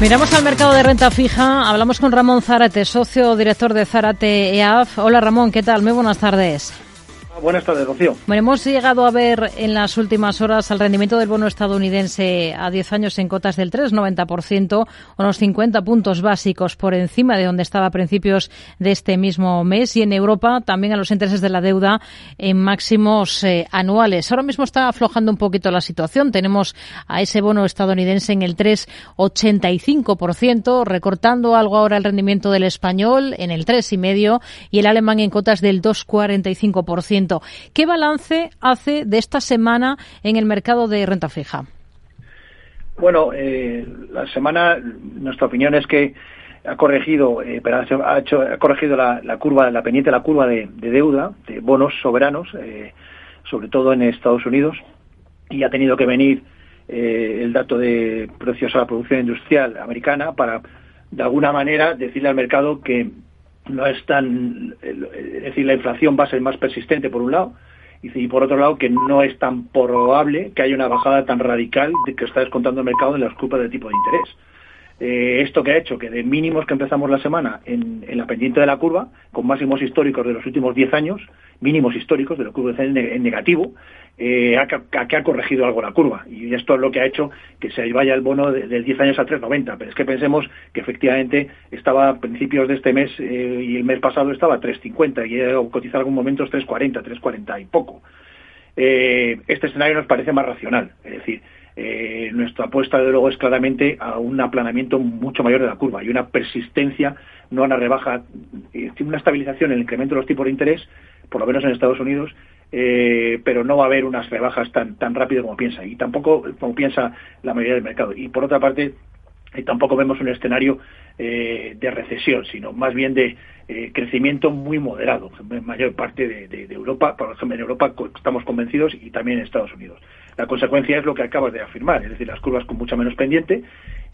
Miramos al mercado de renta fija. Hablamos con Ramón Zárate, socio director de Zárate EAF. Hola Ramón, ¿qué tal? Muy buenas tardes. Buenas tardes, Rocío. Bueno, hemos llegado a ver en las últimas horas al rendimiento del bono estadounidense a 10 años en cotas del 3,90%, unos 50 puntos básicos por encima de donde estaba a principios de este mismo mes. Y en Europa también a los intereses de la deuda en máximos eh, anuales. Ahora mismo está aflojando un poquito la situación. Tenemos a ese bono estadounidense en el 3,85%, recortando algo ahora el rendimiento del español en el 3,5% y el alemán en cotas del 2,45%. ¿Qué balance hace de esta semana en el mercado de renta fija? Bueno, eh, la semana, nuestra opinión es que ha corregido, eh, ha, hecho, ha corregido la, curva, la pendiente, la curva de, deuda de bonos soberanos, eh, sobre todo en Estados Unidos, y ha tenido que venir el dato de precios a la producción industrial americana para, de alguna manera, decirle al mercado que no es tan, es decir, la inflación va a ser más persistente por un lado y por otro lado que no es tan probable que haya una bajada tan radical de que está descontando el mercado en las culpas de tipo de interés. Eh, esto que ha hecho que de mínimos que empezamos la semana en, la pendiente de la curva, con máximos históricos de los últimos 10 años, mínimos históricos de lo que en negativo, eh, ha, que ha corregido algo la curva. Y esto es lo que ha hecho que se vaya el bono de, 10 años a 3,90. Pero es que pensemos que efectivamente estaba a principios de este mes eh, y el mes pasado estaba a 3,50 y ha cotizado en algún momento 3,40, 3,40 y poco. este escenario nos parece más racional. Es decir, eh, nuestra apuesta, de luego, es claramente a un aplanamiento mucho mayor de la curva y una persistencia, no una rebaja, eh, una estabilización en el incremento de los tipos de interés, por lo menos en Estados Unidos, eh, pero no va a haber unas rebajas tan, tan rápido como piensa, y tampoco como piensa la mayoría del mercado. Y por otra parte, tampoco vemos un escenario de recesión, sino más bien de crecimiento muy moderado en mayor parte de, de, Europa. Por ejemplo, en Europa estamos convencidos y también en Estados Unidos. La consecuencia es lo que acabas de afirmar, es decir, las curvas con mucha menos pendiente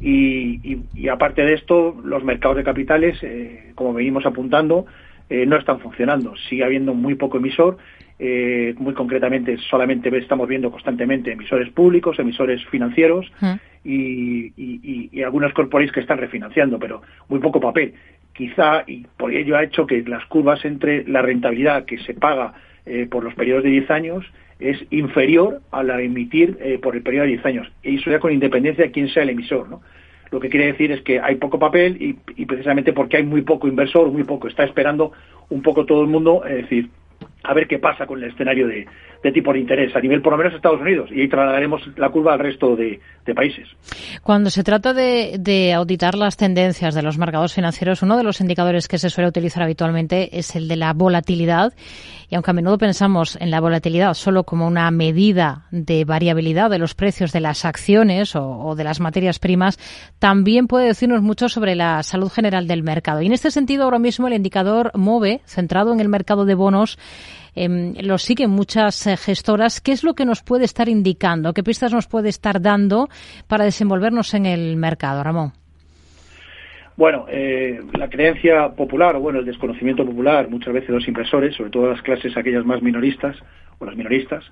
y, aparte de esto, los mercados de capitales, eh, como venimos apuntando, eh, no están funcionando. Sigue habiendo muy poco emisor. Eh, muy concretamente, solamente estamos viendo constantemente emisores públicos, emisores financieros y, algunos corporates que están refinanciando, pero muy poco papel. Quizá, y por ello ha hecho que las curvas entre la rentabilidad que se paga por los periodos de 10 años es inferior a la de emitir eh, por el periodo de 10 años. Y eso ya con independencia de quién sea el emisor. ¿no? Lo que quiere decir es que hay poco papel y, y precisamente porque hay muy poco inversor, muy poco, está esperando un poco todo el mundo, es decir, a ver qué pasa con el escenario de, tipo de interés a nivel por lo menos Estados Unidos y ahí trasladaremos la curva al resto de, países. Cuando se trata de, auditar las tendencias de los mercados financieros, uno de los indicadores que se suele utilizar habitualmente es el de la volatilidad y aunque a menudo pensamos en la volatilidad solo como una medida de variabilidad de los precios de las acciones o, o de las materias primas, también puede decirnos mucho sobre la salud general del mercado. Y en este sentido, ahora mismo el indicador MOVE, centrado en el mercado de bonos, eh, lo siguen muchas eh, gestoras. ¿Qué es lo que nos puede estar indicando? ¿Qué pistas nos puede estar dando para desenvolvernos en el mercado, Ramón? Bueno, eh, la creencia popular, o bueno, el desconocimiento popular, muchas veces de los inversores, sobre todo las clases aquellas más minoristas, o las minoristas,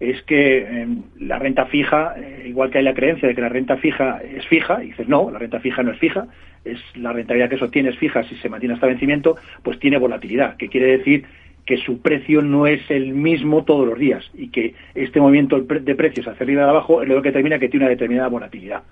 es que em, la renta fija, eh, igual que hay la creencia de que la renta fija es fija, y dices, no, la renta fija no es fija, es la rentabilidad que eso es fija si se mantiene hasta vencimiento, pues tiene volatilidad, que quiere decir que su precio no es el mismo todos los días y que este movimiento de precios hacia arriba y abajo es lo que determina que tiene una determinada volatilidad.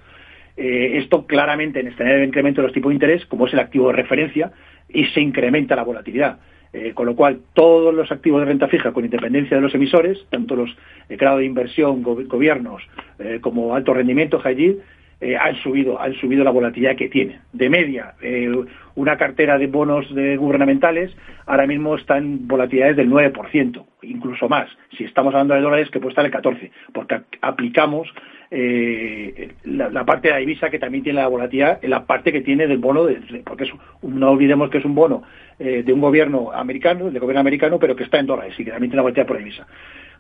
Eh, esto claramente en este incremento de los tipos de interés, como es el activo de referencia, y se incrementa la volatilidad. Eh, con lo cual, todos los activos de renta fija, con independencia de los emisores, tanto los de grado de inversión, gobiernos, eh, como alto rendimiento, allí, eh, han subido han subido la volatilidad que tiene. De media, eh, una cartera de bonos de gubernamentales ahora mismo está en volatilidades del 9%, incluso más. Si estamos hablando de dólares, que puede estar el 14%, porque aplicamos eh, la, parte de la divisa que también tiene la volatilidad la parte que tiene del bono, de, porque no olvidemos que es un bono de un gobierno americano, de gobierno americano, pero que está en dólares y que también tiene la volatilidad por divisa.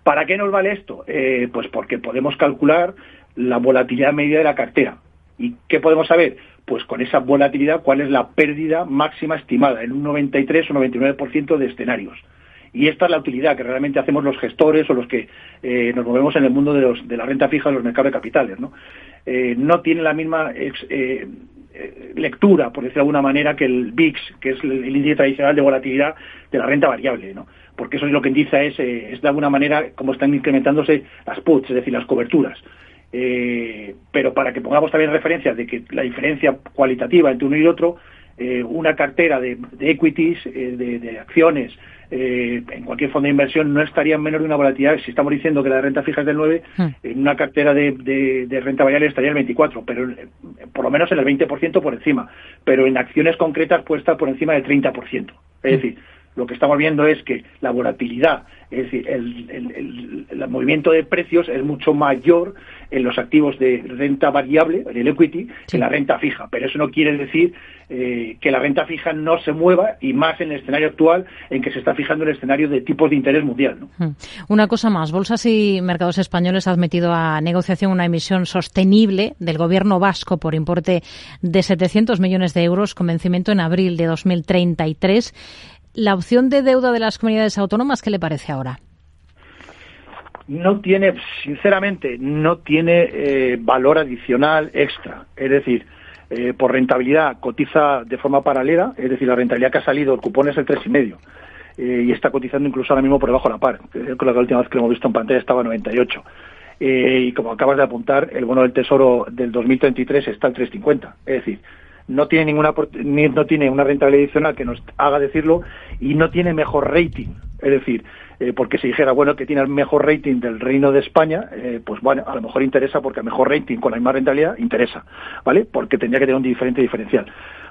¿Para qué nos vale esto? pues porque podemos calcular la volatilidad media de la cartera. ¿Y qué podemos saber? Pues con esa volatilidad, cuál es la pérdida máxima estimada en un 93 o 99% de escenarios. Y esta es la utilidad que realmente hacemos los gestores o los que eh, nos movemos en el mundo de, los, de, la renta fija de los mercados de capitales. No, eh, no tiene la misma eh, lectura, por decirlo de alguna manera, que el VIX, que es el, índice tradicional de volatilidad de la renta variable. ¿no? Porque eso es lo que indica es, es de alguna manera cómo están incrementándose las puts, es decir, las coberturas. Eh, pero para que pongamos también referencia de que la diferencia cualitativa entre uno y otro, eh, una cartera de, equities, eh, de, acciones, en cualquier fondo de inversión no estaría en menor de una volatilidad. Si estamos diciendo que la renta fija es del 9, hmm. en una cartera de, renta variable estaría el 24, pero por lo menos en el 20% por encima. Pero en acciones concretas puede estar por encima del 30%. Es hmm. decir, lo que estamos viendo es que la volatilidad, es decir, el, movimiento de precios es mucho mayor en los activos de renta variable, el equity, que en la renta fija. Pero eso no quiere decir eh, que la renta fija no se mueva y más en el escenario actual en que se está fijando el escenario de tipos de interés mundial. Hmm. Una cosa más, Bolsas y Mercados Españoles han metido a negociación una emisión sostenible del gobierno vasco por importe de 700 millones de euros con vencimiento en abril de 2033. La opción de deuda de las comunidades autónomas, ¿qué le parece ahora? No tiene, sinceramente, no tiene eh, valor adicional extra. Es decir, eh, por rentabilidad cotiza de forma paralela, es decir, la rentabilidad que ha salido, el cupón es el 3,5. Eh, y está cotizando incluso ahora mismo por debajo de la par. Creo que la última vez que lo hemos visto en pantalla estaba a 98. Eh, y como acabas de apuntar, el bono del Tesoro del 2033 está al 3,50. Es decir, no tiene ninguna no tiene una rentabilidad adicional que nos haga decirlo y no tiene mejor rating. Es decir, eh, porque si dijera, bueno, que tiene el mejor rating del Reino de España, eh, pues bueno, a lo mejor interesa porque el mejor rating con la misma rentabilidad interesa, ¿vale? Porque tendría que tener un diferente diferencial.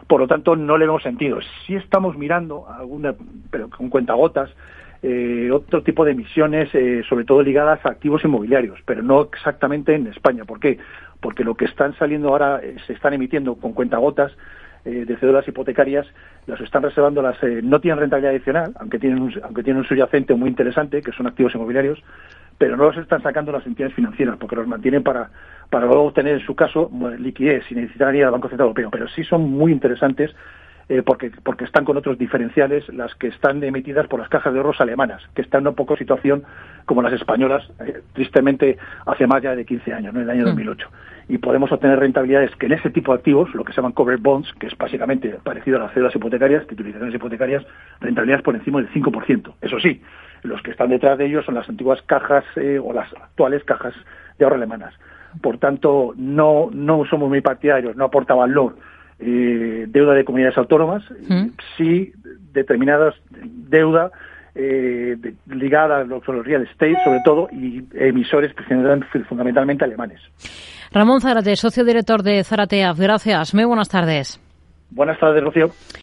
Por lo tanto, no le vemos sentido. Si estamos mirando alguna, pero con cuentagotas, eh, otro tipo de emisiones, eh, sobre todo ligadas a activos inmobiliarios, pero no exactamente en España. ¿Por qué? Porque lo que están saliendo ahora, eh, se están emitiendo con cuentagotas de cédulas hipotecarias, las están reservando, las no tienen rentabilidad adicional, aunque tienen, un, aunque tienen un subyacente muy interesante, que son activos inmobiliarios, pero no los están sacando las entidades financieras, porque los mantienen para, para luego obtener, en su caso, liquidez sin necesitar ir al Banco Central Europeo. Pero sí son muy interesantes eh, porque, porque están con otros diferenciales las que están emitidas por las cajas de ahorros alemanas, que están en una poco situación como las españolas, eh, tristemente hace más ya de 15 años, ¿no? en el año 2008. Mm. Y podemos obtener rentabilidades que en ese tipo de activos, lo que se llaman covered bonds, que es básicamente parecido a las cédulas hipotecarias, titulizaciones hipotecarias, rentabilidades por encima del 5%. Eso sí, los que están detrás de ellos son las antiguas cajas eh, o las actuales cajas de ahorro alemanas. Por tanto, no, no somos muy partidarios, no aporta valor eh, deuda de comunidades autónomas, ¿Mm? sí determinadas deuda eh, ligada a los, real estate, sobre todo, y emisores fundamentalmente alemanes. Ramón Zárate, socio director de Zarateaf. Gracias. Muy buenas tardes. Buenas tardes, Rocío.